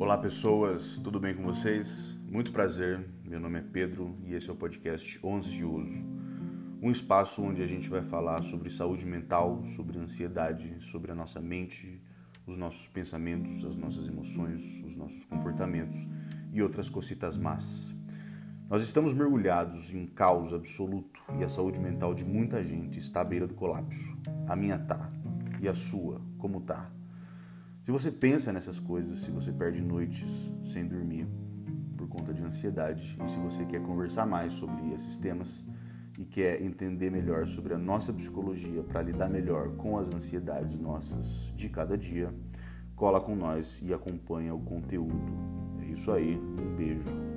Olá pessoas, tudo bem com vocês? Muito prazer, meu nome é Pedro e esse é o podcast O Ansioso. Um espaço onde a gente vai falar sobre saúde mental, sobre ansiedade, sobre a nossa mente, os nossos pensamentos, as nossas emoções, os nossos comportamentos e outras cositas más. Nós estamos mergulhados em caos absoluto e a saúde mental de muita gente está à beira do colapso. A minha tá. E a sua, como tá? Se você pensa nessas coisas, se você perde noites sem dormir por conta de ansiedade, e se você quer conversar mais sobre esses temas e quer entender melhor sobre a nossa psicologia para lidar melhor com as ansiedades nossas de cada dia, cola com nós e acompanha o conteúdo. É isso aí, um beijo.